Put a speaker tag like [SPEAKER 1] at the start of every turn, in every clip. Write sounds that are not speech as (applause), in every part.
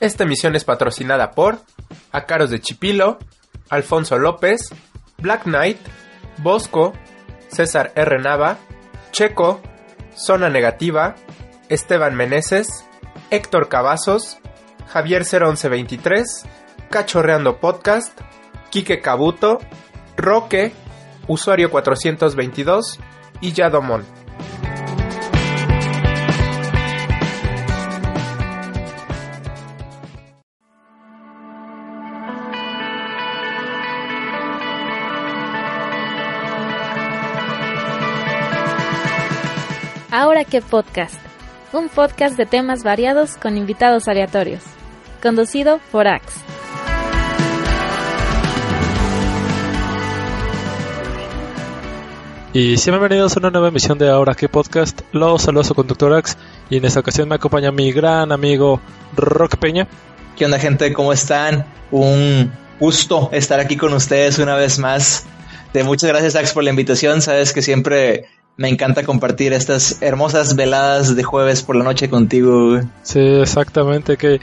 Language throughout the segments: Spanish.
[SPEAKER 1] Esta emisión es patrocinada por Acaros de Chipilo, Alfonso López, Black Knight, Bosco, César R. Nava, Checo, Zona Negativa, Esteban Meneses, Héctor Cavazos, Javier 01123, Cachorreando Podcast, Quique Cabuto, Roque, Usuario 422 y Yadomón.
[SPEAKER 2] Qué podcast. Un podcast de temas variados con invitados aleatorios. Conducido por Axe.
[SPEAKER 3] Y sí, bienvenidos a una nueva emisión de Ahora qué podcast. Los saludos a su conductor Ax. Y en esta ocasión me acompaña mi gran amigo Rock Peña.
[SPEAKER 4] ¿Qué onda gente? ¿Cómo están? Un gusto estar aquí con ustedes una vez más. De muchas gracias Ax por la invitación. Sabes que siempre me encanta compartir estas hermosas veladas de jueves por la noche contigo.
[SPEAKER 3] Sí, exactamente. Que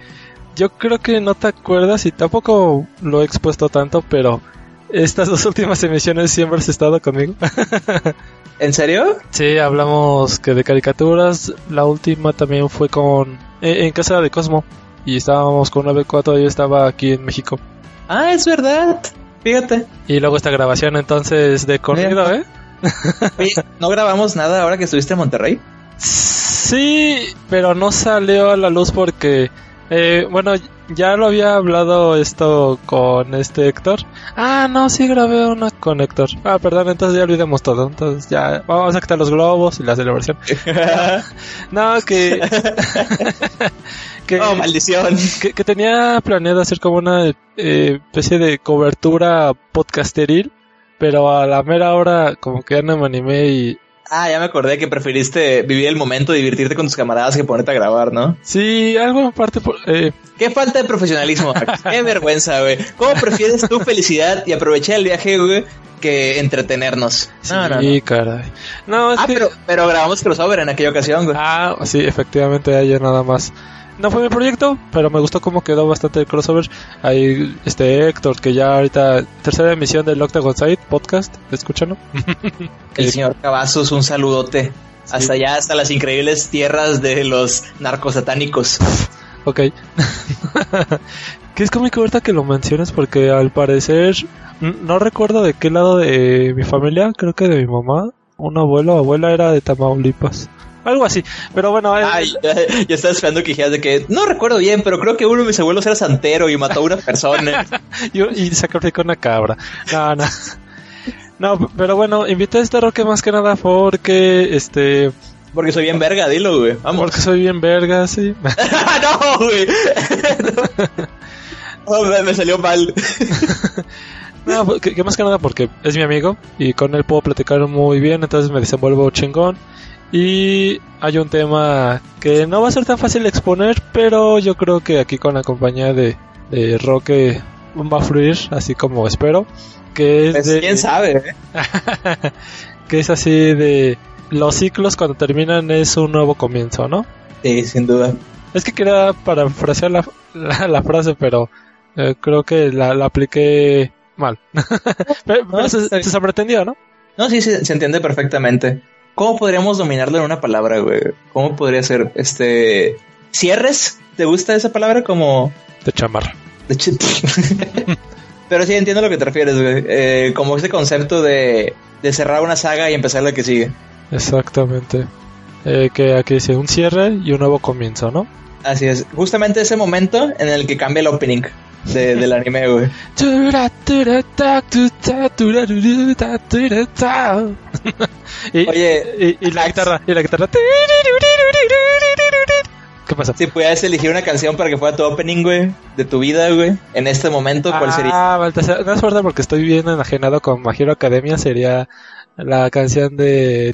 [SPEAKER 3] yo creo que no te acuerdas y tampoco lo he expuesto tanto, pero estas dos (laughs) últimas emisiones siempre has estado conmigo. (laughs)
[SPEAKER 4] ¿En serio?
[SPEAKER 3] Sí, hablamos que de caricaturas. La última también fue con eh, en casa de Cosmo y estábamos con 94 y yo estaba aquí en México.
[SPEAKER 4] Ah, es verdad. Fíjate.
[SPEAKER 3] Y luego esta grabación entonces de corrido, ¿eh?
[SPEAKER 4] Oye, ¿no grabamos nada ahora que estuviste en Monterrey?
[SPEAKER 3] Sí, pero no salió a la luz porque, eh, bueno, ya lo había hablado esto con este Héctor. Ah, no, sí grabé una con Héctor. Ah, perdón, entonces ya olvidemos todo. Entonces ya vamos a quitar los globos y la celebración. (laughs) no, que... (laughs) que
[SPEAKER 4] oh, maldición.
[SPEAKER 3] Que, que, tenía planeado hacer como una eh, especie de cobertura podcasteril pero a la mera hora como que ya no me animé y...
[SPEAKER 4] Ah, ya me acordé que preferiste vivir el momento, divertirte con tus camaradas que ponerte a grabar, ¿no?
[SPEAKER 3] Sí, algo en parte... Por, eh...
[SPEAKER 4] Qué falta de profesionalismo, (laughs) qué vergüenza, güey. ¿Cómo prefieres tu felicidad y aprovechar el viaje, güey, que entretenernos?
[SPEAKER 3] Sí, no, no, no. caray.
[SPEAKER 4] No, es ah, que... pero, pero grabamos crossover en aquella ocasión, güey.
[SPEAKER 3] Ah, sí, efectivamente, ayer nada más no fue mi proyecto, pero me gustó cómo quedó bastante el crossover. Ahí este Héctor, que ya ahorita tercera emisión del Octagon Side podcast, escúchalo. (laughs)
[SPEAKER 4] el señor Cavazos, un saludote. Sí. Hasta allá, hasta las increíbles tierras de los narcosatánicos.
[SPEAKER 3] Ok. (laughs) que es cómico ahorita que lo mencionas porque al parecer no recuerdo de qué lado de mi familia, creo que de mi mamá, un abuelo o abuela era de Tamaulipas algo así. Pero bueno,
[SPEAKER 4] Ay, (laughs) ya, ya estaba esperando que dijeras de que no recuerdo bien, pero creo que uno de mis abuelos era santero y mató a una persona. (laughs)
[SPEAKER 3] y, y sacrificó una cabra. No, no. (laughs) No, pero bueno, invité a este Roque más que nada porque este.
[SPEAKER 4] Porque soy bien verga, dilo, güey. Vamos.
[SPEAKER 3] Porque soy bien verga, sí.
[SPEAKER 4] no, güey. No. me, me, salió mal.
[SPEAKER 3] no, que, que, más que nada porque es mi amigo y con él puedo platicar muy bien, entonces me desenvuelvo chingón. Y hay un tema que no va a ser tan fácil de exponer, pero yo creo que aquí con la compañía de, de Roque va a fluir, así como espero. Que es
[SPEAKER 4] pues
[SPEAKER 3] de,
[SPEAKER 4] quién sabe, ¿eh? (laughs)
[SPEAKER 3] que es así de los ciclos cuando terminan es un nuevo comienzo, ¿no?
[SPEAKER 4] Sí, sin duda.
[SPEAKER 3] Es que quería parafrasear la, la, la frase, pero eh, creo que la, la apliqué mal. (laughs) pero,
[SPEAKER 4] No,
[SPEAKER 3] se, se sobreentendió, ¿no?
[SPEAKER 4] No, sí, sí, se entiende perfectamente. ¿Cómo podríamos dominarlo en una palabra, güey? ¿Cómo podría ser? Este. ¿Cierres? ¿Te gusta esa palabra? Como.
[SPEAKER 3] De chamarra.
[SPEAKER 4] De ch- (laughs) Pero sí entiendo a lo que te refieres, güey. Eh, como ese concepto de, de cerrar una saga y empezar la que sigue.
[SPEAKER 3] Exactamente. Eh, que aquí dice un cierre y un nuevo comienzo, ¿no?
[SPEAKER 4] Así es. Justamente ese momento en el que cambia el opening de, del anime, güey.
[SPEAKER 3] y,
[SPEAKER 4] Oye,
[SPEAKER 3] y, y la guitarra, y la guitarra. ¿Qué pasa?
[SPEAKER 4] Si pudieras elegir una canción para que fuera tu opening, güey, de tu vida, güey, en este momento, ¿cuál sería?
[SPEAKER 3] Ah, Baltasar, no es verdad porque estoy bien enajenado con My Hero Academia, sería la canción de...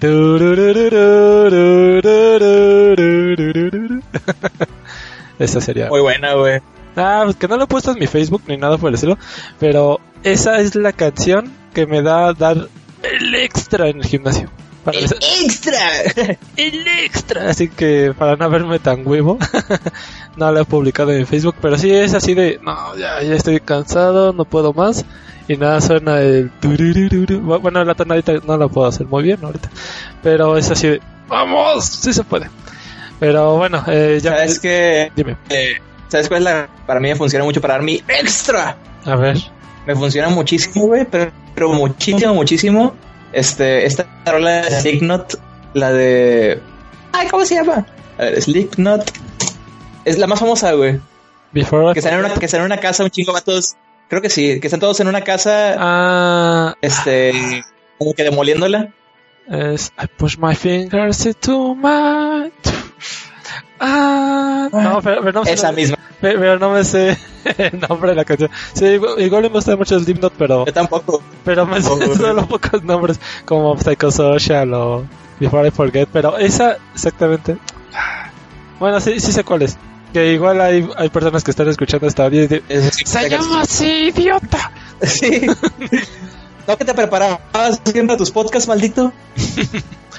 [SPEAKER 3] Esa sería.
[SPEAKER 4] Muy buena, güey.
[SPEAKER 3] Ah, pues que no lo he puesto en mi Facebook ni nada por el estilo, pero esa es la canción que me da dar el extra en el gimnasio. Para
[SPEAKER 4] ¡El extra! (laughs)
[SPEAKER 3] el extra. Así que para no verme tan huevo, (laughs) no lo he publicado en Facebook. Pero sí es así de, no, ya, ya estoy cansado, no puedo más. Y nada, suena el... Bueno, la tonadita no la puedo hacer muy bien ahorita. Pero es así de, vamos, sí se puede. Pero bueno, eh, ya...
[SPEAKER 4] ¿Sabes qué?
[SPEAKER 3] Dime,
[SPEAKER 4] Eh, ¿Sabes cuál es la...? Para mí me funciona mucho para dar mi extra.
[SPEAKER 3] a ver.
[SPEAKER 4] Me funciona muchísimo, güey, pero, pero muchísimo, muchísimo. Este, esta rola de Slipknot, la de... Ay, ¿cómo se llama? A ver, Slipknot. Es la más famosa, güey.
[SPEAKER 3] Before
[SPEAKER 4] Que están en una, que están en una casa, un chingo vatos. Creo que sí, que están todos en una casa,
[SPEAKER 3] Ah,
[SPEAKER 4] este, como que demoliéndola.
[SPEAKER 3] es I push my fingers into my... Ah, no, pero, pero no,
[SPEAKER 4] Esa misma.
[SPEAKER 3] Pe- Pero no me sé (laughs) el nombre de la canción. Sí, igual, me gusta mucho el Slipknot, pero,
[SPEAKER 4] Yo tampoco.
[SPEAKER 3] pero me sé (laughs) solo pocos nombres, como Psychosocial o Before I Forget, pero esa exactamente. Bueno, sí, sí sé cuál es. Que igual hay, hay personas que están escuchando esta audio y
[SPEAKER 4] sí,
[SPEAKER 3] Se llama así, idiota. (laughs)
[SPEAKER 4] Sí. ¿No que te preparabas haciendo tus podcasts, maldito?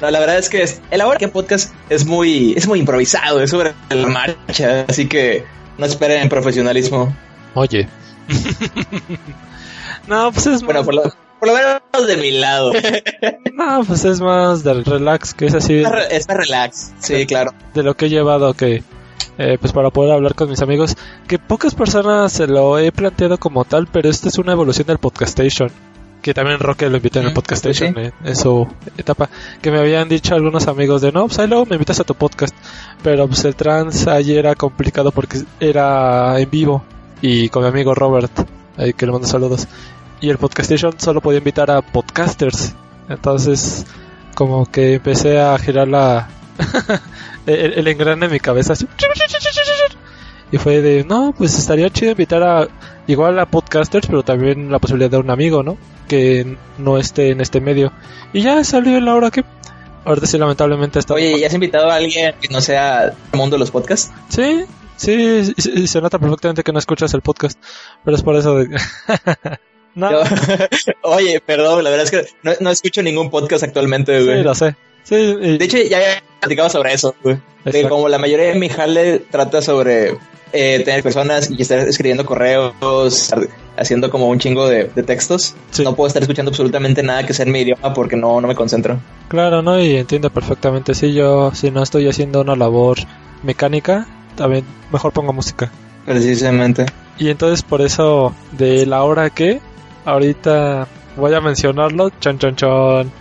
[SPEAKER 4] No, la verdad es que es, el ahora que podcast es muy, es muy improvisado, es sobre la marcha, así que no esperen profesionalismo.
[SPEAKER 3] Oye. (laughs) no, pues es
[SPEAKER 4] Bueno,
[SPEAKER 3] más,
[SPEAKER 4] por lo, por lo menos de mi lado. (laughs)
[SPEAKER 3] no, pues es más del relax, que es así
[SPEAKER 4] Está, re- está relax, sí, claro.
[SPEAKER 3] de lo que he llevado que eh, pues para poder hablar con mis amigos que pocas personas se lo he planteado como tal pero esta es una evolución del podcastation que también Roque lo invitó en el
[SPEAKER 4] Mm,
[SPEAKER 3] podcastation
[SPEAKER 4] sí.
[SPEAKER 3] eh, en su etapa que me habían dicho algunos amigos de no pues ahí luego me invitas a tu podcast pero pues el trans ayer era complicado porque era en vivo y con mi amigo Robert ahí que le mando saludos y el podcastation solo podía invitar a podcasters entonces como que empecé a girar la (laughs) el, el engrane en mi cabeza así. y fue de no pues estaría chido invitar a igual a podcasters pero también la posibilidad de un amigo no que no esté en este medio y ya salió la hora que ahorita sí lamentablemente está
[SPEAKER 4] Oye, ¿ya has invitado a alguien que no sea del mundo de los podcasts?
[SPEAKER 3] sí sí, sí, sí, se nota perfectamente que no escuchas el podcast pero es por eso de (laughs) no
[SPEAKER 4] Yo- (laughs) Oye, perdón, la verdad es que no, no escucho ningún podcast actualmente,
[SPEAKER 3] sí
[SPEAKER 4] güey.
[SPEAKER 3] lo sé sí y-
[SPEAKER 4] De hecho, ya he platicado sobre eso, güey. De como la mayoría de mi jale trata sobre eh, tener personas y estar escribiendo correos, haciendo como un chingo de, de textos.
[SPEAKER 3] Sí.
[SPEAKER 4] No puedo estar escuchando absolutamente nada que sea en mi idioma porque no, no me concentro.
[SPEAKER 3] Claro, ¿no? Y entiendo perfectamente. Si yo, si no estoy haciendo una labor mecánica, también mejor pongo música.
[SPEAKER 4] Precisamente.
[SPEAKER 3] Y entonces por eso, de la hora que, ahorita voy a mencionarlo, chon chon chon.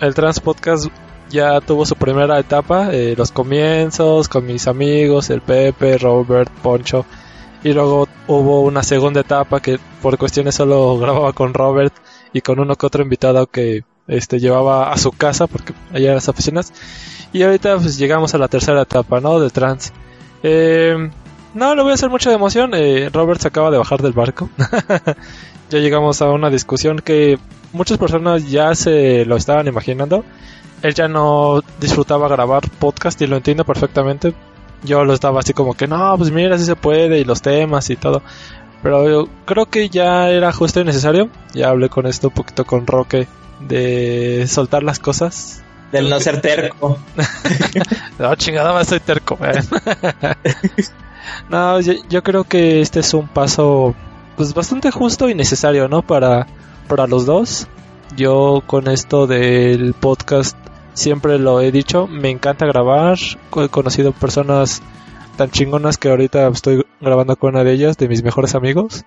[SPEAKER 3] El Trans Podcast ya tuvo su primera etapa, eh, los comienzos con mis amigos, el Pepe, Robert, Poncho. Y luego hubo una segunda etapa que por cuestiones solo (laughs) grababa con Robert y con uno que otro invitado que este llevaba a su casa porque allá en las oficinas. Y ahorita pues llegamos a la tercera etapa, ¿no? De trans. Eh, no, le voy a hacer mucha emoción. eh, Robert se acaba de bajar del barco. (laughs) ya llegamos a una discusión que muchas personas ya se lo estaban imaginando. Él ya no disfrutaba grabar podcast y lo entiendo perfectamente. Yo lo estaba así como que no, pues mira si se puede y los temas y todo. Pero yo creo que ya era justo y necesario. Ya hablé con esto un poquito con Roque de soltar las cosas.
[SPEAKER 4] Del no (laughs) ser terco. (laughs)
[SPEAKER 3] No, chingada, más soy terco. (laughs) no, yo, yo creo que este es un paso pues bastante justo y necesario, ¿no? Para, para los dos. Yo con esto del podcast siempre lo he dicho, me encanta grabar. He conocido personas tan chingonas que ahorita estoy grabando con una de ellas, de mis mejores amigos.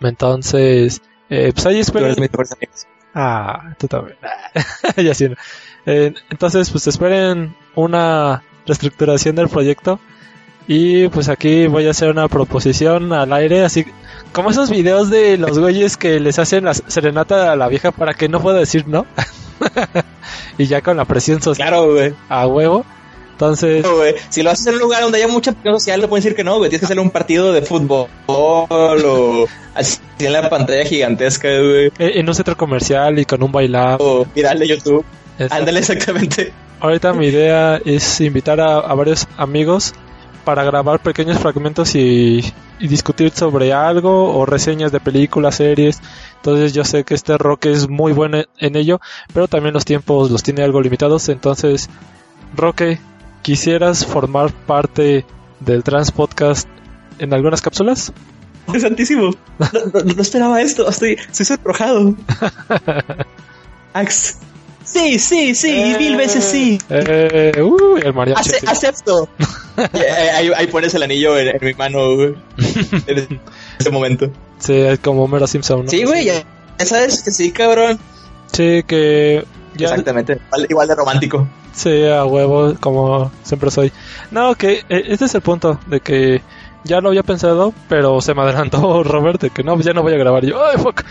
[SPEAKER 3] Entonces, eh, pues ahí
[SPEAKER 4] Tú
[SPEAKER 3] espero.
[SPEAKER 4] eres mi mejor amigo.
[SPEAKER 3] Ah, tú también. (laughs) ya sí. Eh, entonces, pues esperen una reestructuración del proyecto. Y pues aquí voy a hacer una proposición al aire, así como esos videos de los güeyes que les hacen la serenata a la vieja para que no pueda decir no. (laughs) (laughs) y ya con la presión social
[SPEAKER 4] Claro, güey.
[SPEAKER 3] a huevo. Entonces,
[SPEAKER 4] No. Si lo haces en un lugar donde haya mucha presión social, no pueden decir que no, güey. Tienes que hacer un partido de fútbol o así en la pantalla gigantesca, güey.
[SPEAKER 3] eh, en un centro comercial y con un bailado.
[SPEAKER 4] O viral de YouTube. Ándale, exactamente.
[SPEAKER 3] Ahorita mi idea es invitar a, a varios amigos, para grabar pequeños fragmentos y, y discutir sobre algo o reseñas de películas, series. Entonces yo sé que este Roque es muy bueno en ello, pero también los tiempos los tiene algo limitados. Entonces, Roque, ¿quisieras formar parte del Trans Podcast en algunas cápsulas?
[SPEAKER 4] ¡Es santísimo! No, no- no esperaba esto, estoy, estoy sonrojado. (laughs) Ax. Sí, sí, sí, mil veces sí.
[SPEAKER 3] Eh, uy, el mariachi.
[SPEAKER 4] Ace- acepto. (laughs) Eh, ahí, ahí pones el anillo en, en mi mano, güey. En ese momento.
[SPEAKER 3] Sí, es como Homero Simpson, ¿no?
[SPEAKER 4] Sí, güey, ya, sabes que sí, cabrón.
[SPEAKER 3] Sí, que ya
[SPEAKER 4] Exactamente, igual, igual de romántico.
[SPEAKER 3] Sí, a huevo, como siempre soy. No, que eh, este es el punto, de que ya lo había pensado, pero se me adelantó (laughs) Robert de que no, pues ya no voy a grabar. Yo, ay, fuck.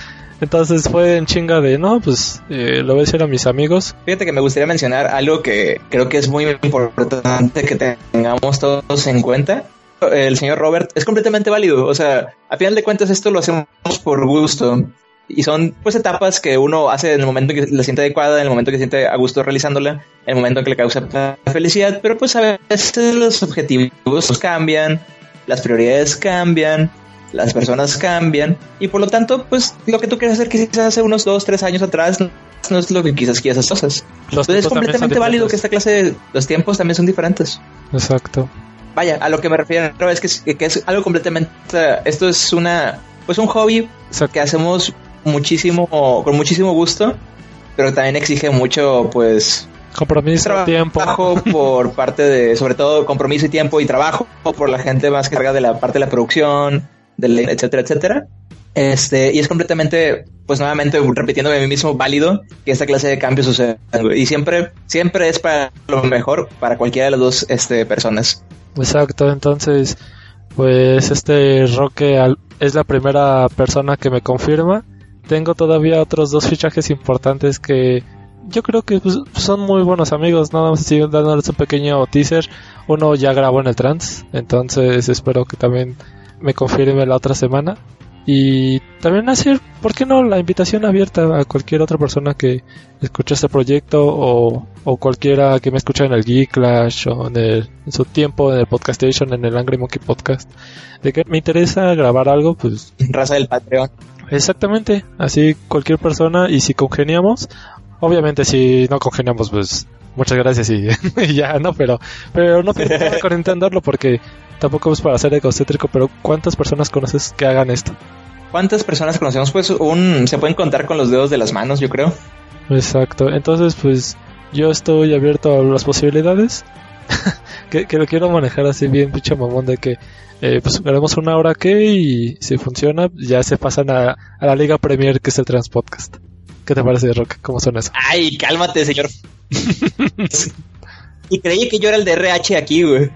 [SPEAKER 3] Entonces fue en chinga de, no, pues eh, lo voy a decir a mis amigos.
[SPEAKER 4] Fíjate que me gustaría mencionar algo que creo que es muy importante que tengamos todos en cuenta. El señor Robert es completamente válido. O sea, a final de cuentas esto lo hacemos por gusto. Y son pues etapas que uno hace en el momento que la siente adecuada, en el momento que siente a gusto realizándola, en el momento en que le causa felicidad. Pero pues a veces los objetivos cambian, las prioridades cambian, las personas cambian. Y por lo tanto, pues lo que tú quieres hacer quizás hace unos dos, tres años atrás no es lo que quizás quieras hacer Entonces es
[SPEAKER 3] también son
[SPEAKER 4] completamente válido que esta clase de los tiempos también son diferentes.
[SPEAKER 3] Exacto.
[SPEAKER 4] Vaya, a lo que me refiero es que, es- que es algo completamente. Esto es una. Pues un hobby
[SPEAKER 3] Exacto.
[SPEAKER 4] que hacemos muchísimo, con muchísimo gusto, pero también exige mucho, pues.
[SPEAKER 3] Compromiso, tiempo.
[SPEAKER 4] Trabajo (laughs) por (laughs) parte de, sobre todo, compromiso y tiempo y trabajo por la gente más cargada de la parte de la producción, etcétera, etcétera. Este, y es completamente, pues nuevamente repitiendo de mí mismo, válido que esta clase de cambios sucedan. Y siempre, siempre es para lo mejor para cualquiera de las dos este, personas.
[SPEAKER 3] Exacto, entonces, pues este Roque es la primera persona que me confirma. Tengo todavía otros dos fichajes importantes que yo creo que pues, son muy buenos amigos. Nada más así dándoles un pequeño teaser. Uno ya grabó en el trans, entonces espero que también me confirme la otra semana. Y también hacer, ¿por qué no? La invitación abierta a cualquier otra persona que escuche este proyecto o, o cualquiera que me escuche en el Geek Clash o en, el- en su tiempo en el Podcast Station, en el Angry Monkey Podcast. De que me interesa grabar algo, pues
[SPEAKER 4] Raza del Patreon.
[SPEAKER 3] exactamente, así cualquier persona y si congeniamos, obviamente si no congeniamos, pues muchas gracias y, y (laughs) ya, ¿no? Pero, pero no (laughs) con entenderlo porque tampoco es para ser egocéntrico, pero ¿cuántas personas conoces que hagan esto?
[SPEAKER 4] ¿Cuántas personas conocemos? Pues un, se pueden contar con los dedos de las manos, yo creo.
[SPEAKER 3] Exacto, entonces pues yo estoy abierto a las posibilidades. (laughs) que, que lo quiero manejar así bien pinche mamón de que eh, pues haremos una hora que y si funciona ya se pasan a, a la Liga Premier que es el Transpodcast. ¿Qué te parece, Rock? ¿Cómo son eso?
[SPEAKER 4] Ay, cálmate, señor. (laughs) y creí que yo era el de RH aquí, güey.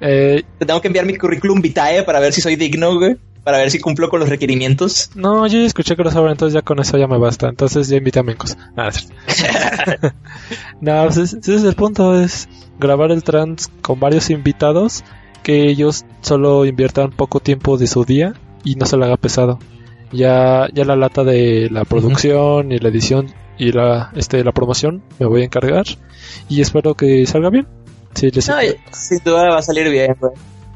[SPEAKER 3] Eh,
[SPEAKER 4] Te tengo que enviar mi currículum vitae para ver si soy digno, güey. Para ver si cumplo con los requerimientos.
[SPEAKER 3] no, yo ya escuché crossover, entonces ya con eso ya me basta. Entonces ya invité a Mencos. Es (laughs) (laughs) no, pues ese ese es el punto, es grabar el trans con varios invitados que ellos solo inviertan poco tiempo de su día y no se le haga pesado. Ya, ya la lata de la producción y la edición y la, este, la promoción me voy a encargar y espero que salga bien. Sí, les
[SPEAKER 4] No, y sin duda va a salir bien, güey.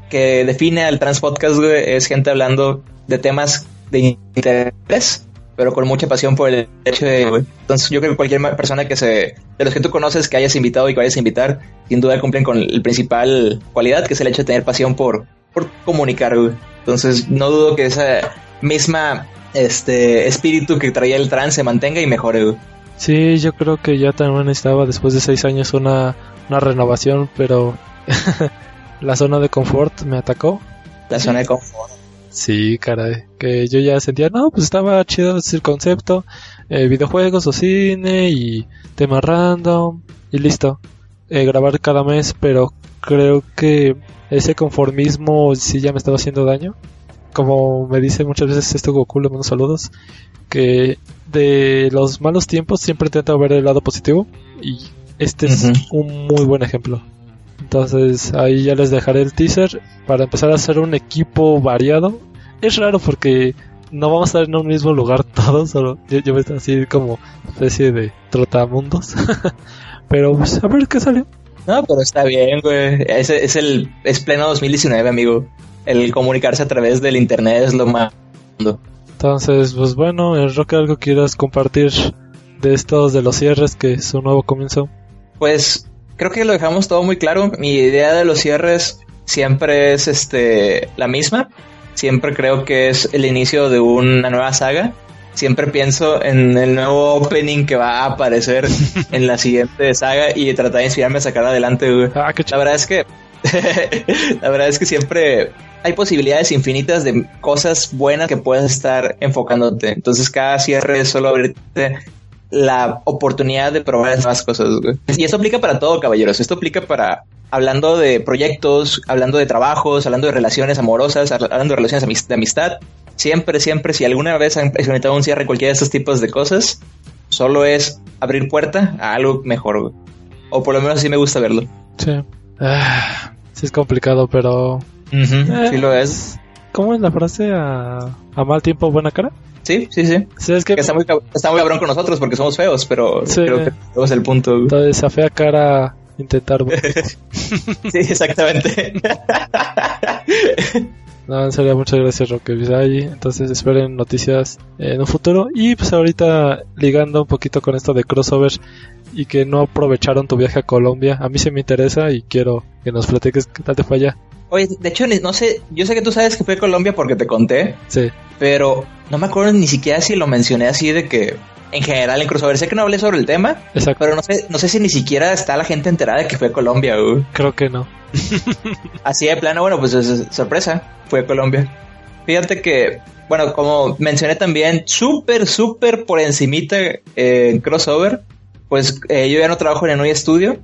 [SPEAKER 4] Que define al trans podcast, güey, es gente hablando de temas de interés, pero con mucha pasión por el hecho de, güey. Entonces, yo creo que cualquier persona que se, de los que tú conoces, que hayas invitado y que vayas a invitar, sin duda cumplen con el principal cualidad, que es el hecho de tener pasión por, por comunicar, güey. Entonces, no dudo que esa misma, este, espíritu que traía el trans se mantenga y mejore, güey.
[SPEAKER 3] Sí, yo creo que ya también necesitaba después de seis años una, una renovación, pero (laughs) la zona de confort me atacó.
[SPEAKER 4] La zona de confort.
[SPEAKER 3] Sí, caray, que yo ya sentía, no, pues estaba chido ese concepto, eh, videojuegos o cine y tema random y listo. Eh, grabar cada mes, pero creo que ese conformismo sí ya me estaba haciendo daño. Como me dice muchas veces este Goku, le mando saludos, que de los malos tiempos siempre intento ver el lado positivo y este es un muy buen ejemplo. Entonces ahí ya les dejaré el teaser para empezar a hacer un equipo variado. Es raro porque no vamos a estar en un mismo lugar (laughs) todos, solo yo, yo voy a estar así como especie de trotamundos. (laughs) Pero pues a ver qué sale.
[SPEAKER 4] No, pero está bien, güey. Es, es el es pleno 2019, amigo. El comunicarse a través del internet es lo más.
[SPEAKER 3] Entonces, pues bueno, el Roque, algo quieras compartir de estos de los cierres que es un nuevo comienzo.
[SPEAKER 4] Pues creo que lo dejamos todo muy claro. Mi idea de los cierres siempre es este la misma. Siempre creo que es el inicio de una nueva saga. Siempre pienso en el nuevo opening que va a aparecer (laughs) en la siguiente saga y tratar de inspirarme a sacar adelante. güey.
[SPEAKER 3] Ah,
[SPEAKER 4] La verdad es que (laughs) la verdad es que siempre hay posibilidades infinitas de cosas buenas que puedes estar enfocándote. Entonces cada cierre es solo abrirte la oportunidad de probar nuevas cosas. Y esto aplica para todo, caballeros. Esto aplica para hablando de proyectos, hablando de trabajos, hablando de relaciones amorosas, hablando de relaciones de amistad. Siempre, siempre, si alguna vez han experimentado un cierre en cualquiera de estos tipos de cosas, solo es abrir puerta a algo mejor. O por lo menos así me gusta verlo.
[SPEAKER 3] Sí. Ah, sí es complicado, pero...
[SPEAKER 4] Sí lo es.
[SPEAKER 3] ¿Cómo es la frase? A, a mal tiempo, buena cara.
[SPEAKER 4] Sí, sí, sí.
[SPEAKER 3] Sí, es que...
[SPEAKER 4] Que está muy, está muy cabrón con nosotros porque somos feos, pero
[SPEAKER 3] Sí.
[SPEAKER 4] creo que es el punto. güey.
[SPEAKER 3] Entonces, a fea cara intentar... (laughs)
[SPEAKER 4] Sí, exactamente. (laughs)
[SPEAKER 3] No, en serio, muchas gracias Roque Visay. Entonces esperen noticias en un futuro. Y pues ahorita ligando un poquito con esto de crossover y que no aprovecharon tu viaje a Colombia. A mí se me interesa y quiero que nos platiques qué tal te fue allá.
[SPEAKER 4] Oye, de hecho, no sé, yo sé que tú sabes que fue a Colombia porque te conté,
[SPEAKER 3] Sí,
[SPEAKER 4] pero no me acuerdo ni siquiera si lo mencioné así de que en general en crossover. Sé que no hablé sobre el tema,
[SPEAKER 3] exacto.
[SPEAKER 4] pero no sé, no sé si ni siquiera está la gente enterada de que fue a Colombia. güey.
[SPEAKER 3] Creo que no. (laughs)
[SPEAKER 4] Así de plano, bueno, pues es- es sorpresa, fue a Colombia. Fíjate que, bueno, como mencioné también, súper, súper por encimita eh, en crossover, pues eh, yo ya no trabajo en el Studio.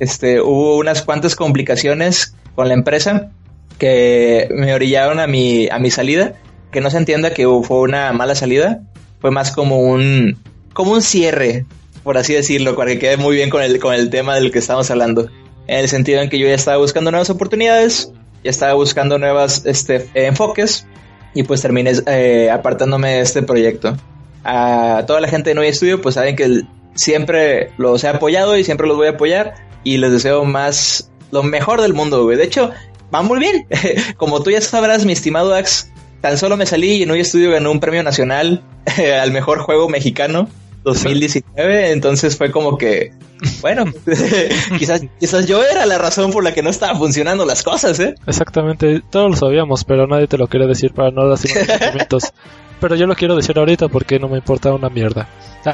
[SPEAKER 4] Este, hubo unas cuantas complicaciones con la empresa que me orillaron a mi, a mi salida. Que no se entienda que fue una mala salida, fue más como un, como un cierre, por así decirlo, para que quede muy bien con el, con el tema del que estamos hablando. En el sentido en que yo ya estaba buscando nuevas oportunidades, ya estaba buscando nuevas este, enfoques y pues terminé eh, apartándome de este proyecto. A toda la gente de Noy Studio pues saben que siempre los he apoyado y siempre los voy a apoyar y les deseo más lo mejor del mundo, güey. De hecho, va muy bien. (laughs) Como tú ya sabrás, mi estimado Ax, tan solo me salí y Noy Studio ganó un premio nacional (laughs) al mejor juego mexicano 2019, entonces fue como que, bueno, (laughs) quizás, quizás yo era la razón por la que no estaban funcionando las cosas, ¿eh?
[SPEAKER 3] Exactamente, todos lo sabíamos, pero nadie te lo quería decir para no tus sentimientos. Pero yo lo quiero decir ahorita porque no me importa una mierda. (laughs)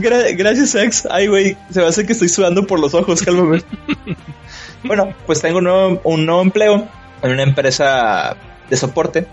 [SPEAKER 4] Gra- gracias, ex. Ay, güey, se me hace que estoy sudando por los ojos, cálmame. (laughs) bueno, pues tengo un nuevo, un nuevo empleo en una empresa de soporte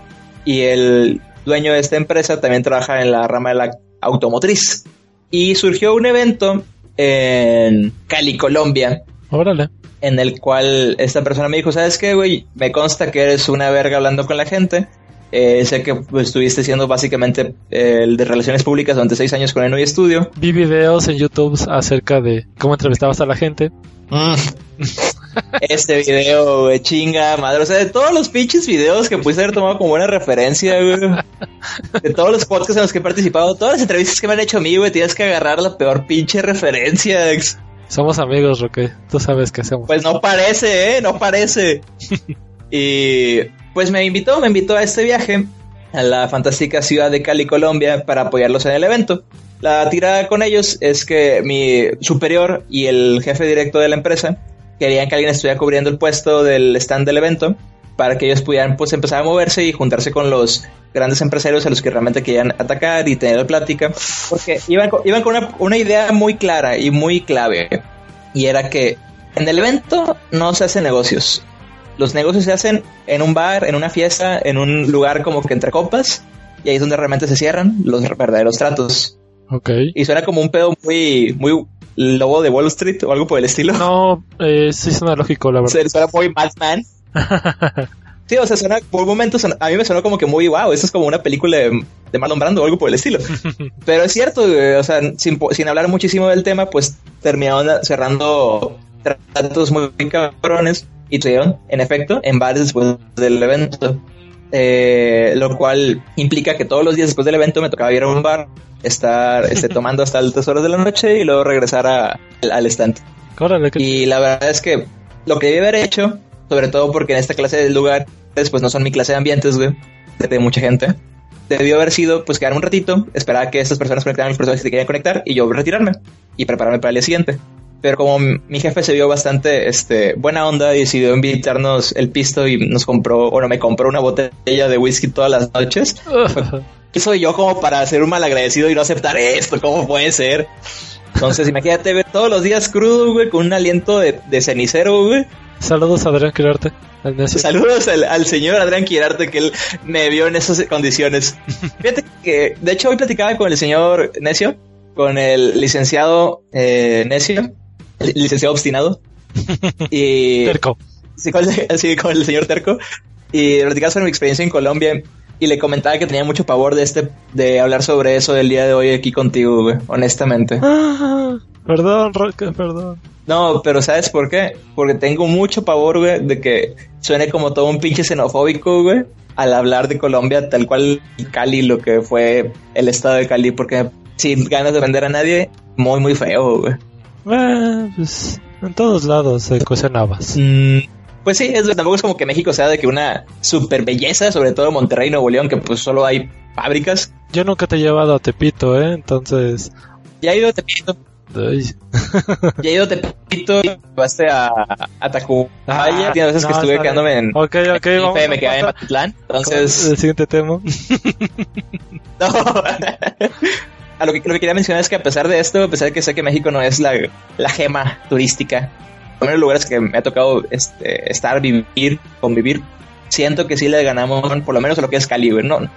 [SPEAKER 4] y el dueño de esta empresa también trabaja en la rama de la automotriz. Y surgió un evento en Cali, Colombia,
[SPEAKER 3] Órale.
[SPEAKER 4] en el cual esta persona me dijo, ¿sabes qué, güey? Me consta que eres una verga hablando con la gente. Eh, sé que pues, estuviste siendo básicamente eh, el de relaciones públicas durante seis años con el Nuevo Estudio.
[SPEAKER 3] Vi videos en YouTube acerca de cómo entrevistabas a la gente. (laughs)
[SPEAKER 4] Este video, güey, chinga madre. O sea, de todos los pinches videos que pudiste haber tomado como buena referencia, güey. De todos los podcasts en los que he participado, todas las entrevistas que me han hecho a mí, güey, tienes que agarrar la peor pinche referencia. ex.
[SPEAKER 3] Somos amigos, Roque. Tú sabes qué hacemos.
[SPEAKER 4] Pues no parece, ¿eh? No parece. (laughs) y pues me invitó, me invitó a este viaje a la fantástica ciudad de Cali, Colombia, para apoyarlos en el evento. La tirada con ellos es que mi superior y el jefe directo de la empresa querían que alguien estuviera cubriendo el puesto del stand del evento para que ellos pudieran pues empezar a moverse y juntarse con los grandes empresarios a los que realmente querían atacar y tener plática porque iban, con- iban con una, una idea muy clara y muy clave y era que en el evento no se hacen negocios. Los negocios se hacen en un bar, en una fiesta, en un lugar como que entre copas, y ahí es donde realmente se cierran los verdaderos tratos.
[SPEAKER 3] Ok.
[SPEAKER 4] Y suena como un pedo muy, muy lobo de Wall Street o algo por el estilo.
[SPEAKER 3] No, eh, sí suena lógico, la verdad.
[SPEAKER 4] Se- Suena muy Batman. (laughs) Sí, o sea, suena, por momentos a mí me sonó como que muy wow, esto es como una película de, de Marlon Brando o algo por el estilo. (laughs) Pero es cierto, güey, o sea, sin, sin hablar muchísimo del tema, pues terminaron cerrando tratos muy cabrones y estuvieron, en efecto, en bares después del evento. Eh, lo cual implica que todos los días después del evento me tocaba ir a un bar, estar este, (laughs) tomando hasta altas horas de la noche y luego regresar a- al, al
[SPEAKER 3] que...
[SPEAKER 4] Y la verdad es que lo que debí haber hecho, sobre todo porque en esta clase de lugares, pues no son mi clase de ambientes, güey, de mucha gente, debió haber sido, pues quedarme un ratito, esperar a que estas personas conectaran las personas que se querían conectar y yo retirarme y prepararme para el día siguiente. Pero como mi jefe se vio bastante este, buena onda y decidió invitarnos el pisto y nos compró, bueno, me compró una botella de whisky todas las noches. (laughs) ¿Qué soy yo como para ser un malagradecido y no aceptar esto? ¿Cómo puede ser? Entonces, imagínate ver todos los días crudo, güey, con un aliento de, de cenicero, güey.
[SPEAKER 3] Saludos a Adrián Quirarte.
[SPEAKER 4] Saludos al, al señor Adrián Quirarte que él me vio en esas condiciones. (laughs) Fíjate que, de hecho, hoy platicaba con el señor Necio, con el licenciado eh, Necio, (laughs) licenciado obstinado. (laughs) Y
[SPEAKER 3] Terco.
[SPEAKER 4] Sí, con el, sí, con el señor Terco. Y platicaba sobre mi experiencia en Colombia. Y le comentaba que tenía mucho pavor de este, de hablar sobre eso del día de hoy aquí contigo, güey, honestamente.
[SPEAKER 3] Ah, perdón, Roque, perdón.
[SPEAKER 4] No, pero ¿sabes por qué? Porque tengo mucho pavor, güey, de que suene como todo un pinche xenofóbico, güey, al hablar de Colombia, tal cual Cali, lo que fue el estado de Cali, porque sin ganas de vender a nadie, muy, muy feo, güey.
[SPEAKER 3] Eh, pues, en todos lados se cocen habas.
[SPEAKER 4] Mm, pues sí, es, tampoco es como que México sea de que una super belleza, sobre todo Monterrey, Nuevo León, que pues solo hay fábricas.
[SPEAKER 3] Yo nunca te he llevado a Tepito, ¿eh? Entonces...
[SPEAKER 4] Ya he ido a Tepito, ya he ido a Tepito, y llevaste a, a Tacubaya. Tiene veces que
[SPEAKER 3] no,
[SPEAKER 4] estuve
[SPEAKER 3] está
[SPEAKER 4] quedándome en...
[SPEAKER 3] Ok, ok,
[SPEAKER 4] en
[SPEAKER 3] vamos
[SPEAKER 4] me
[SPEAKER 3] a
[SPEAKER 4] quedaba en Mazatlán, entonces...
[SPEAKER 3] El siguiente tema. (laughs)
[SPEAKER 4] No. (laughs) A lo que, lo que quería mencionar es que a pesar de esto, a pesar de que sé que México no es la, la gema turística, en los lugares que me ha tocado este, estar, vivir, convivir, siento que sí le ganamos por lo menos a lo que es Cali. No, no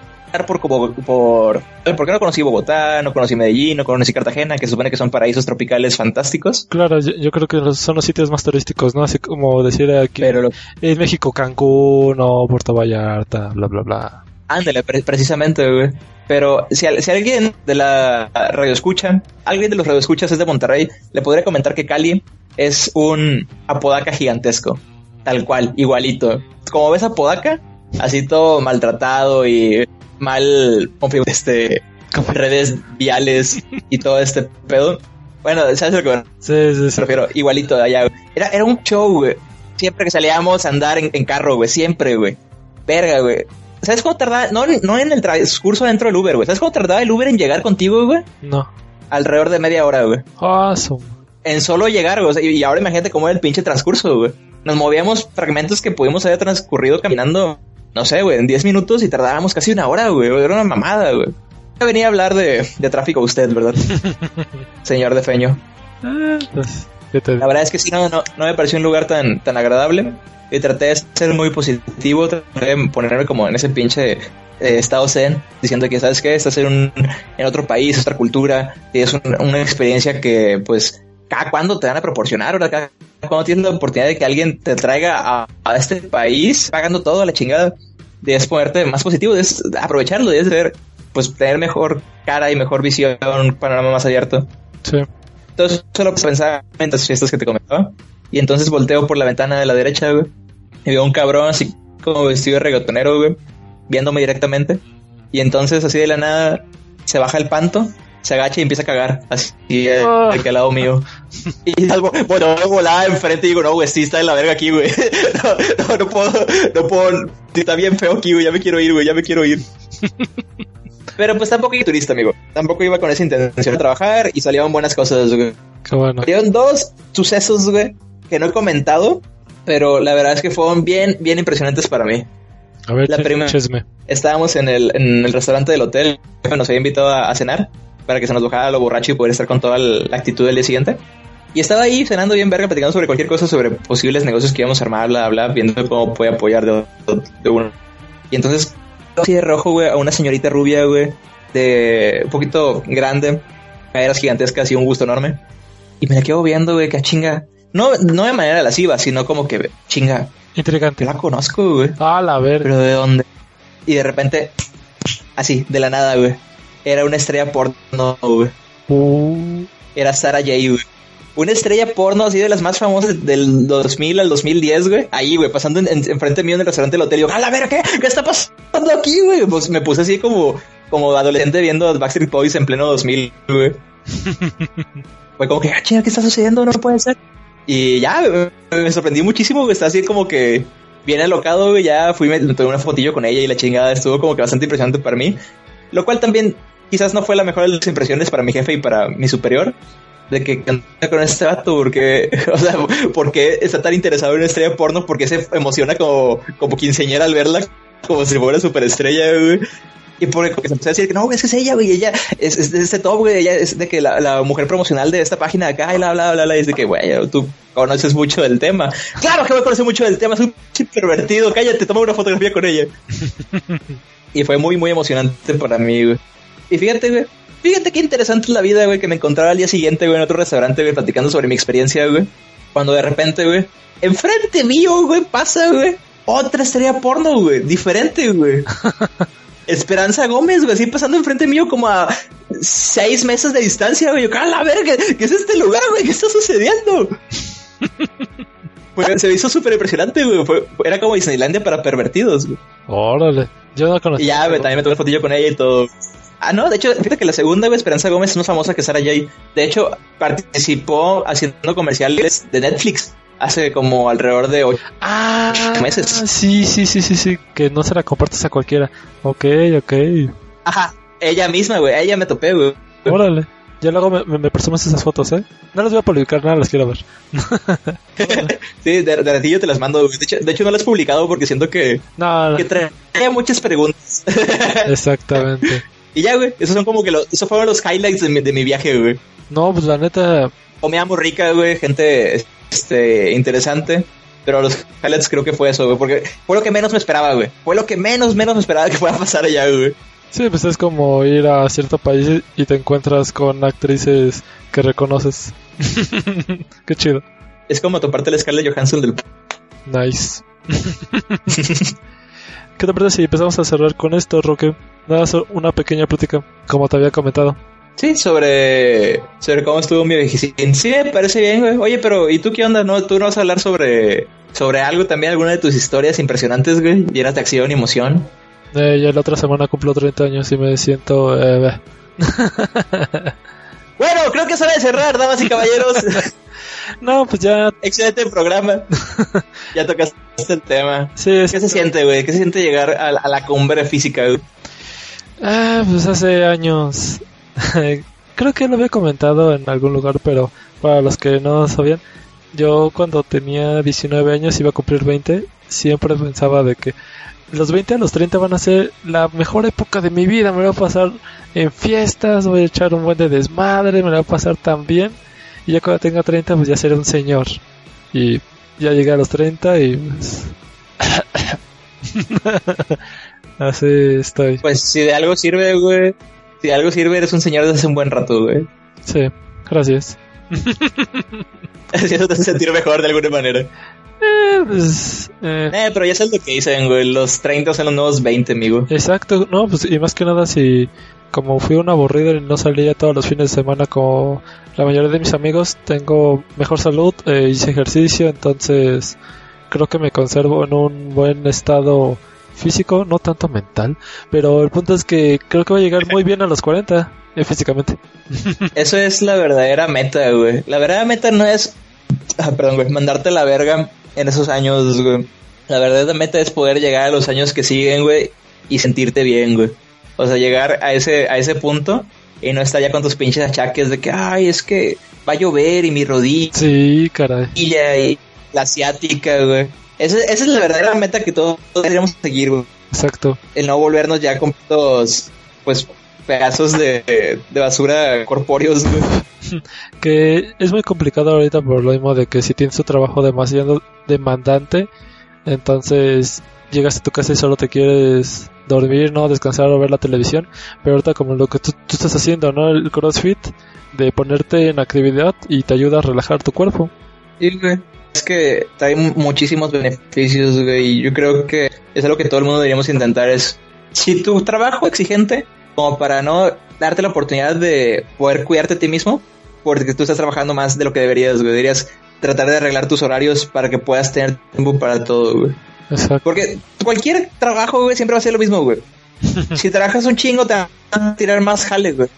[SPEAKER 4] por como por porque no conocí Bogotá, no conocí Medellín, no conocí Cartagena, que se supone que son paraísos tropicales fantásticos.
[SPEAKER 3] Claro, yo, yo creo que son los sitios más turísticos, ¿no? Así como decir aquí
[SPEAKER 4] Pero lo,
[SPEAKER 3] en México Cancún o Puerto Vallarta, bla, bla, bla.
[SPEAKER 4] Ándale, pre- precisamente, güey. Pero si, si alguien de la radio escucha, alguien de los radioescuchas es de Monterrey, le podría comentar que Cali es un Apodaca gigantesco. Tal cual, igualito. Como ves Apodaca, así todo maltratado y mal este, con redes viales y todo este pedo. Bueno, ¿sabes lo que
[SPEAKER 3] Sí, sí, sí.
[SPEAKER 4] refiero? Igualito de allá, güey. Era, era un show, güey. Siempre que salíamos a andar en, en carro, güey. Siempre, güey. Verga, güey. ¿Sabes cuánto tardaba? No, no en el transcurso dentro del Uber, güey. ¿Sabes cuánto tardaba el Uber en llegar contigo, güey?
[SPEAKER 3] No.
[SPEAKER 4] Alrededor de media hora, güey.
[SPEAKER 3] Ah, su-
[SPEAKER 4] En solo llegar, güey. O sea, y, ahora imagínate cómo era el pinche transcurso, güey. Nos movíamos fragmentos que pudimos haber transcurrido caminando, no sé, güey, en 10 minutos y tardábamos casi una hora, güey. Era una mamada, güey. Ya venía a hablar de, de tráfico usted, ¿verdad? (laughs) Señor de Feño.
[SPEAKER 3] Ah, pues, ¿qué te-
[SPEAKER 4] La verdad es que sí, no, no, no me pareció un lugar tan, tan agradable. Y traté de ser muy positivo, traté de ponerme como en ese pinche eh, estado zen, diciendo que, ¿sabes qué? Estás en, un, en otro país, otra cultura, y es un- una experiencia que, pues, cada cuándo te van a proporcionar, ¿verdad? Cada cuando tienes la oportunidad de que alguien te traiga a, a este país pagando todo a la chingada. Debes ponerte más positivo, debes aprovecharlo, debes ver, pues, tener mejor cara y mejor visión, un panorama más abierto.
[SPEAKER 3] Sí.
[SPEAKER 4] Entonces solo pensaba en las fiestas que te comentaba. Y entonces volteo por la ventana de la derecha, güey. Y veo un cabrón así como vestido de reggaetonero, güey. Viéndome directamente. Y entonces así de la nada se baja el panto, se agacha y empieza a cagar. Así eh,
[SPEAKER 3] Ah.
[SPEAKER 4] de que al lado mío. (laughs) Y algo, bueno, volaba enfrente y digo, no, güey, sí está de la verga aquí, güey. (laughs) No, no, no puedo, no puedo. sí Está bien feo aquí, güey. Ya me quiero ir, güey. Ya me quiero ir. (laughs) Pero pues tampoco iba turista, amigo. Tampoco iba con esa intención de trabajar y salían buenas cosas, güey.
[SPEAKER 3] Qué bueno.
[SPEAKER 4] Salieron dos sucesos, güey, que no he comentado, pero la verdad es que fueron bien, bien impresionantes para mí.
[SPEAKER 3] A ver,
[SPEAKER 4] la
[SPEAKER 3] chisme.
[SPEAKER 4] Estábamos en el, en el restaurante del hotel, nos había invitado a, a cenar para que se nos bajara lo borracho y poder estar con toda la actitud del día siguiente. Y estaba ahí cenando bien verga, platicando sobre cualquier cosa, sobre posibles negocios que íbamos a armar, bla, bla, viendo cómo puede apoyar de, de uno. Y entonces, así de rojo, güey, a una señorita rubia, güey, de un poquito grande, caderas gigantescas y un gusto enorme. Y me la quedo viendo, güey, que chinga. No, no de manera lasciva, sino como que, chinga,
[SPEAKER 3] Intrigante.
[SPEAKER 4] la conozco, güey.
[SPEAKER 3] Ah, la verga.
[SPEAKER 4] Pero ¿de dónde? Y de repente, así, de la nada, güey. Era una estrella porno, güey.
[SPEAKER 3] Uh,
[SPEAKER 4] Era Sarah J, güey. Una estrella porno así de las más famosas del 2000 al 2010, güey. Ahí, güey, pasando en, en- enfrente mío en el restaurante del hotel. Yo, a la verga, ¿qué? ¿Qué está pasando aquí, güey? Pues me puse así como, como adolescente viendo Backstreet Boys en pleno 2000, güey. (laughs) Fue como que, ah, chinga, ¿qué está sucediendo? No puede ser. Y ya, me, me sorprendí muchísimo, güey. Está así como que bien alocado, güey. Ya fui, me tomé una fotillo con ella y la chingada estuvo como que bastante impresionante para mí. Lo cual también quizás no fue la mejor de las impresiones para mi jefe y para mi superior. De que canta con este vato, porque, (laughs) o sea, porque está tan interesado en una estrella porno, porque se emociona como, como quinceañera al verla, como si fuera superestrella, güey. Y porque se empezó a decir que no, es que es ella, güey, ella es, es de este top, güey, ella es de que la, la mujer promocional de esta página de acá, y bla, bla, bla, bla, y es de que, güey, tú conoces mucho del tema. Claro que voy a conocer mucho del tema, soy un pervertido, cállate, toma una fotografía con ella. (laughs) y fue muy, muy emocionante para mí, güey. Y fíjate, güey, fíjate qué interesante es la vida, güey, que me encontraba al día siguiente, güey, en otro restaurante, güey, platicando sobre mi experiencia, güey. Cuando de repente, güey, enfrente mío, güey, pasa, güey, otra estrella porno, güey, diferente, güey. (laughs) Esperanza Gómez, güey, así pasando enfrente mío como a seis meses de distancia, güey. Yo, ¡ah, la verga! ¿Qué es este lugar, güey? ¿Qué está sucediendo? Pues, se me hizo súper impresionante, güey. Fue- era como Disneylandia para pervertidos, güey.
[SPEAKER 3] Órale. Yo no conozco.
[SPEAKER 4] Y ya, güey, también me tomé fotillo con ella y todo. Ah, no, de hecho, fíjate que la segunda, güey, Esperanza Gómez es más famosa que Sara Jay. De hecho, participó haciendo comerciales de Netflix hace como alrededor de ocho
[SPEAKER 3] Ah,
[SPEAKER 4] meses.
[SPEAKER 3] sí, sí, sí, sí, sí. Que no se la compartes a cualquiera. Ok, ok.
[SPEAKER 4] Ajá, ella misma, güey, ella me topé, güey.
[SPEAKER 3] Órale. Ya luego me, me, me presumes esas fotos, ¿eh? No las voy a publicar, nada, las quiero ver. (laughs)
[SPEAKER 4] Sí, de, de ratillo te las mando. De hecho, de hecho, no las he publicado porque siento que,
[SPEAKER 3] No, no,
[SPEAKER 4] que traía muchas preguntas. (laughs)
[SPEAKER 3] exactamente.
[SPEAKER 4] Y ya, güey, esos son como que los, esos fueron los highlights de mi, de mi viaje, güey.
[SPEAKER 3] No, pues la neta,
[SPEAKER 4] Comida muy rica, güey, gente este, interesante. Pero los highlights creo que fue eso, güey, porque fue lo que menos me esperaba, güey. Fue lo que menos, menos me esperaba que fuera a pasar allá, güey.
[SPEAKER 3] sí, pues es como ir a cierto país y te encuentras con actrices que reconoces. (laughs) Qué chido.
[SPEAKER 4] Es como toparte la Scarlett Johansson del...
[SPEAKER 3] Nice. (laughs) ¿Qué te parece si empezamos a cerrar con esto, Roque? Nada, una pequeña plática, como te había comentado.
[SPEAKER 4] Sí, sobre, sobre cómo estuvo mi viejecín. Sí, me parece bien, güey. Oye, pero ¿y tú qué onda? ¿No? ¿Tú no vas a hablar sobre, sobre algo también? ¿Alguna de tus historias impresionantes, güey? Llenas de acción y emoción.
[SPEAKER 3] Eh, ya la otra semana cumplo 30 años y me siento... Eh. (laughs)
[SPEAKER 4] Bueno, creo que es hora de cerrar, damas y caballeros. (laughs)
[SPEAKER 3] no, pues ya...
[SPEAKER 4] Excelente programa. (laughs) ya tocaste el tema.
[SPEAKER 3] Sí,
[SPEAKER 4] ¿Qué se siente, güey? ¿Qué se siente llegar a, a la cumbre física, güey?
[SPEAKER 3] Ah, pues hace años. (laughs) Creo que lo había comentado en algún lugar, pero para los que no sabían, yo cuando tenía 19 años iba a cumplir 20, siempre pensaba de que los 20 a los 30 van a ser la mejor época de mi vida, me voy a pasar en fiestas, voy a echar un buen de desmadre, me voy a pasar tan bien, y ya cuando tenga 30 pues ya seré un señor. Y ya llegué a los 30 y pues... (laughs) (laughs) Así estoy.
[SPEAKER 4] Pues si de algo sirve, güey. Si de algo sirve, eres un señor desde hace un buen rato, güey.
[SPEAKER 3] Sí, gracias. (laughs)
[SPEAKER 4] Así eso te hace sentir mejor de alguna manera.
[SPEAKER 3] Eh, pues, eh,
[SPEAKER 4] Eh, pero ya sabes lo que dicen, güey. Los 30 son los nuevos 20, amigo.
[SPEAKER 3] exacto, no, pues y más que nada si como fui un aburrido y no salía todos los fines de semana como la mayoría de mis amigos, tengo mejor salud, eh, hice ejercicio, entonces creo que me conservo en un buen estado físico, no tanto mental, pero el punto es que creo que voy a llegar muy bien a los 40 eh, físicamente. (laughs)
[SPEAKER 4] Eso es la verdadera meta, güey. La verdadera meta no es. Ah, perdón, güey. Mandarte la verga en esos años, güey. La verdadera meta es poder llegar a los años que siguen, güey. Y sentirte bien, güey. O sea, llegar a ese, a ese punto y no estar ya con tus pinches achaques de que, ay, es que va a llover y mi rodilla
[SPEAKER 3] Sí, caray.
[SPEAKER 4] y la asiática, güey. Esa, esa es la verdadera meta que todos deberíamos seguir, güey.
[SPEAKER 3] Exacto.
[SPEAKER 4] El no volvernos ya completos, pues, pedazos de, de basura corpóreos, güey. (laughs)
[SPEAKER 3] que es muy complicado ahorita por lo mismo de que si tienes un trabajo demasiado demandante, entonces llegas a tu casa y solo te quieres dormir, no descansar o ver la televisión, pero ahorita como lo que tú, tú estás haciendo, ¿no? El CrossFit, de ponerte en actividad y te ayuda a relajar tu cuerpo.
[SPEAKER 4] Sí, güey. Que trae mu- muchísimos beneficios, güey. Y yo creo que es algo que todo el mundo deberíamos intentar. Es si tu trabajo es exigente, como para no darte la oportunidad de poder cuidarte a ti mismo, porque tú estás trabajando más de lo que deberías, güey. Deberías tratar de arreglar tus horarios para que puedas tener tiempo para todo, güey.
[SPEAKER 3] Exacto.
[SPEAKER 4] Porque cualquier trabajo, güey, siempre va a ser lo mismo, güey. (laughs) Si trabajas un chingo, te van a tirar más jale, güey.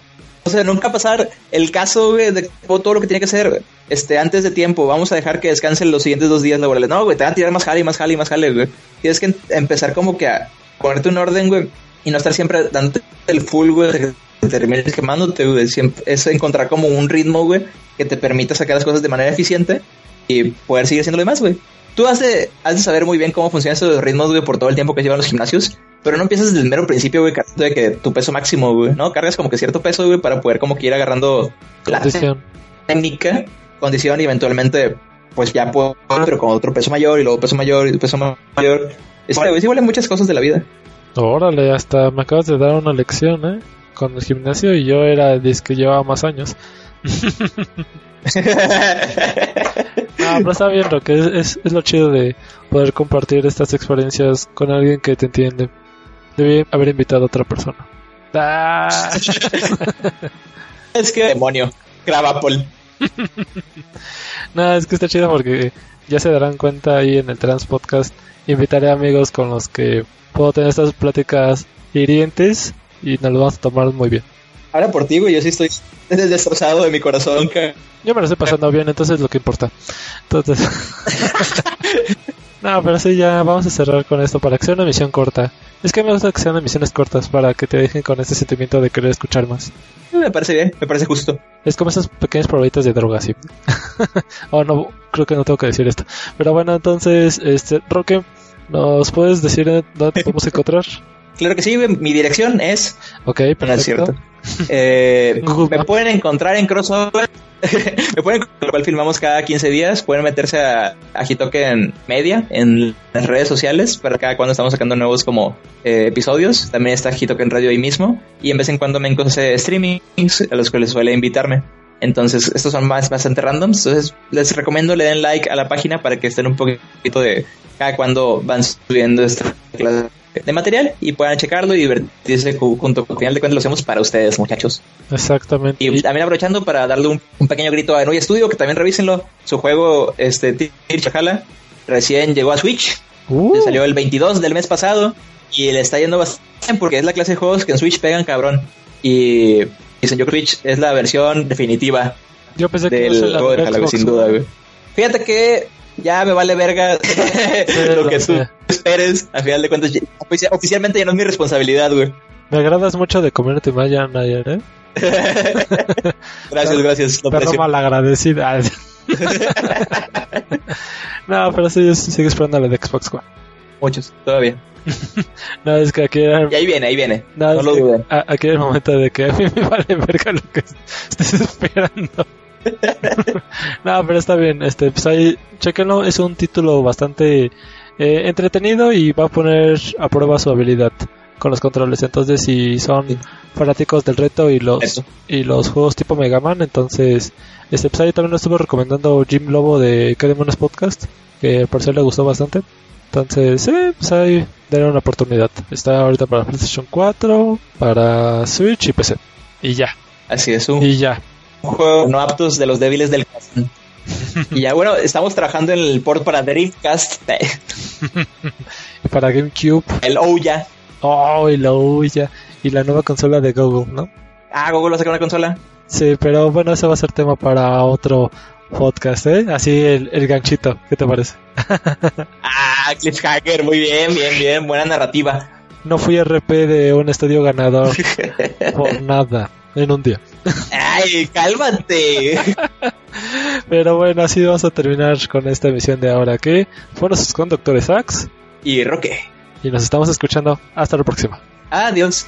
[SPEAKER 4] O sea, nunca pasar el caso, güey, de todo lo que tiene que hacer, este, antes de tiempo. Vamos a dejar que descansen los siguientes dos días laborales. No, güey, te van a tirar más jale, más jale, más jale, güey. Tienes que em- empezar como que a ponerte un orden, güey, y no estar siempre dándote el full, güey, que te termines quemándote, güey. Siempre, es encontrar como un ritmo, güey, que te permita sacar las cosas de manera eficiente y poder seguir haciendo lo demás, güey. Tú has de, has de saber muy bien cómo funcionan esos ritmos, güey, por todo el tiempo que llevan los gimnasios. Pero no empiezas desde el mero principio, güey, cargando de que tu peso máximo, güey, ¿no? Cargas como que cierto peso, güey, para poder como que ir agarrando la
[SPEAKER 3] Condición.
[SPEAKER 4] técnica, condición y eventualmente, pues ya puedo, pero con otro peso mayor y luego peso mayor y peso mayor. Es, güey, igual en muchas cosas de la vida.
[SPEAKER 3] Órale, hasta me acabas de dar una lección, ¿eh? Con el gimnasio y yo era el que llevaba más años. No, (laughs) pero está bien, lo que es, es, es lo chido de poder compartir estas experiencias con alguien que te entiende. Debí haber invitado a otra persona. Ah. (laughs)
[SPEAKER 4] es que demonio, graba Paul.
[SPEAKER 3] No, es que está chido porque ya se darán cuenta ahí en el Trans Podcast. Invitaré amigos con los que puedo tener estas pláticas hirientes y nos lo vamos a tomar muy bien.
[SPEAKER 4] Ahora por ti, güey, yo sí estoy destrozado de mi corazón. Que...
[SPEAKER 3] Yo me lo estoy pasando bien, entonces es lo que importa. Entonces. (laughs) no, pero sí, ya vamos a cerrar con esto para que sea una misión corta. Es que me gusta que sean misiones cortas para que te dejen con este sentimiento de querer escuchar más.
[SPEAKER 4] Me parece bien, me parece justo.
[SPEAKER 3] Es como esas pequeñas probaditas de droga, sí. (laughs) oh, no, creo que no tengo que decir esto. Pero bueno, entonces, este, Roque, ¿nos puedes decir dónde te podemos (laughs) encontrar?
[SPEAKER 4] Claro que sí, mi dirección es.
[SPEAKER 3] Ok, perfecto.
[SPEAKER 4] No es cierto. (laughs) Eh, me pueden encontrar en Crossover. (laughs) me pueden lo cual filmamos cada 15 días. Pueden meterse a, a Hitoken Media en las redes sociales para cada cuando estamos sacando nuevos como eh, episodios. También está Hitoken Radio ahí mismo. Y en vez en cuando me encontré streamings a los que les suele invitarme. Entonces, estos son más bastante randoms. Entonces, les recomiendo le den like a la página para que estén un poquito de cada cuando van subiendo esta clase de material y puedan checarlo y divertirse junto con al final de cuentas lo hacemos para ustedes muchachos.
[SPEAKER 3] Exactamente.
[SPEAKER 4] Y, también aprovechando para darle un, un pequeño grito a Nui Studio que también revísenlo. Su juego este Tir Chajala recién llegó a Switch. Uh. le salió el 22 del mes pasado y le está yendo bastante porque es la clase de juegos que en Switch pegan cabrón. Y dicen yo creo que Switch es la versión definitiva
[SPEAKER 3] yo pensé
[SPEAKER 4] del juego de Halo sin duda güey. fíjate que ya me vale verga (laughs) lo que tú esperes. A final de cuentas, oficialmente ya no es mi responsabilidad, güey.
[SPEAKER 3] Me agradas mucho de comerte Maya Nayer, ¿eh? (laughs)
[SPEAKER 4] gracias, gracias.
[SPEAKER 3] Lo pero mal agradecida. (laughs) no, pero sí, sigue esperando la de Xbox One.
[SPEAKER 4] Muchos, todavía.
[SPEAKER 3] no, es que aquí era...
[SPEAKER 4] Y ahí viene, ahí viene.
[SPEAKER 3] No, no lo. Aquí era el momento de que a mí me vale verga lo que estés esperando. (laughs) no, pero está bien. Este, pues ahí, chequenlo. Es un título bastante eh, entretenido y va a poner a prueba su habilidad con los controles. Entonces, si son fanáticos del reto y los Eso. y los juegos tipo Mega Man, entonces, este, pues ahí también lo estuvo recomendando Jim Lobo de Cademones Podcast, que por si le gustó bastante. Entonces, sí, pues ahí daré una oportunidad. Está ahorita para PlayStation 4, para Switch y PC. Y ya.
[SPEAKER 4] Así es, un,
[SPEAKER 3] y ya.
[SPEAKER 4] Un juego no aptos de los débiles del corazón. y ya bueno, estamos trabajando en el port para Dreamcast. (laughs)
[SPEAKER 3] para GameCube.
[SPEAKER 4] El Ouya.
[SPEAKER 3] Oh, el Ouya. Y la nueva consola de Google, ¿no?
[SPEAKER 4] Ah, Google va a sacar una consola.
[SPEAKER 3] Sí, pero bueno, eso va a ser tema para otro podcast, ¿eh? Así el, el ganchito, ¿qué te parece? (laughs)
[SPEAKER 4] ah, Cliffhanger, muy bien, bien, bien, buena narrativa.
[SPEAKER 3] No fui RP de un estudio ganador (laughs) por nada en un día.
[SPEAKER 4] Ay, cálmate. (laughs)
[SPEAKER 3] Pero bueno, así vamos a terminar con esta emisión de ahora que fueron sus conductores Ax
[SPEAKER 4] y Roque.
[SPEAKER 3] Y nos estamos escuchando. Hasta la próxima.
[SPEAKER 4] Adiós.